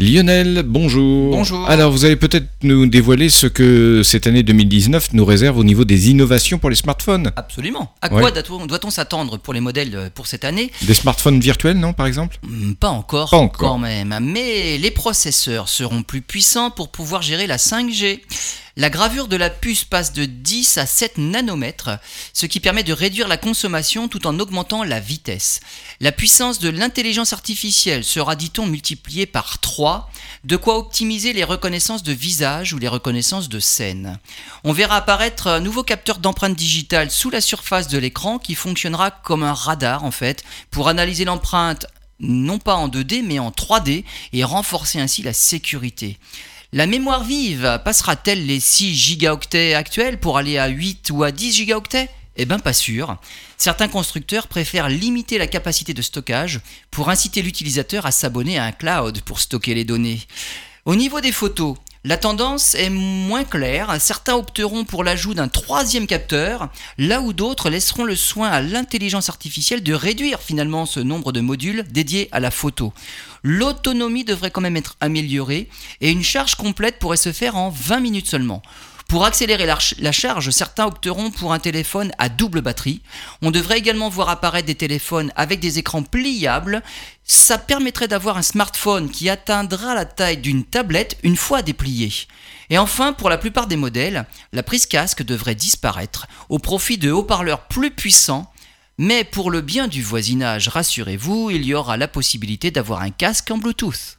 Lionel, bonjour. Bonjour. Alors, vous allez peut-être nous dévoiler ce que cette année 2019 nous réserve au niveau des innovations pour les smartphones. Absolument. À quoi doit-on doit-on s'attendre pour les modèles euh, pour cette année? Des smartphones virtuels, non, par exemple? Hmm, Pas encore, Pas encore. quand même. Mais les processeurs seront plus puissants pour pouvoir gérer la 5G. La gravure de la puce passe de 10 à 7 nanomètres, ce qui permet de réduire la consommation tout en augmentant la vitesse. La puissance de l'intelligence artificielle sera, dit-on, multipliée par 3, de quoi optimiser les reconnaissances de visage ou les reconnaissances de scène. On verra apparaître un nouveau capteur d'empreinte digitale sous la surface de l'écran qui fonctionnera comme un radar en fait pour analyser l'empreinte non pas en 2D mais en 3D et renforcer ainsi la sécurité. La mémoire vive passera-t-elle les 6 gigaoctets actuels pour aller à 8 ou à 10 gigaoctets? Eh ben pas sûr. Certains constructeurs préfèrent limiter la capacité de stockage pour inciter l'utilisateur à s'abonner à un cloud pour stocker les données. Au niveau des photos, la tendance est moins claire. Certains opteront pour l'ajout d'un troisième capteur, là où d'autres laisseront le soin à l'intelligence artificielle de réduire finalement ce nombre de modules dédiés à la photo. L'autonomie devrait quand même être améliorée et une charge complète pourrait se faire en 20 minutes seulement. Pour accélérer la, ch- la charge, certains opteront pour un téléphone à double batterie. On devrait également voir apparaître des téléphones avec des écrans pliables. Ça permettrait d'avoir un smartphone qui atteindra la taille d'une tablette une fois déplié. Et enfin, pour la plupart des modèles, la prise casque devrait disparaître au profit de haut-parleurs plus puissants. Mais pour le bien du voisinage, rassurez-vous, il y aura la possibilité d'avoir un casque en Bluetooth.